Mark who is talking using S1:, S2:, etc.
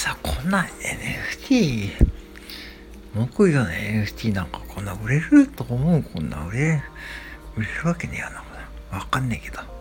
S1: さこんな NFT 木魚の NFT なんかこんな売れると思うこんな売れ売れるわけねえやなわかんねえけど。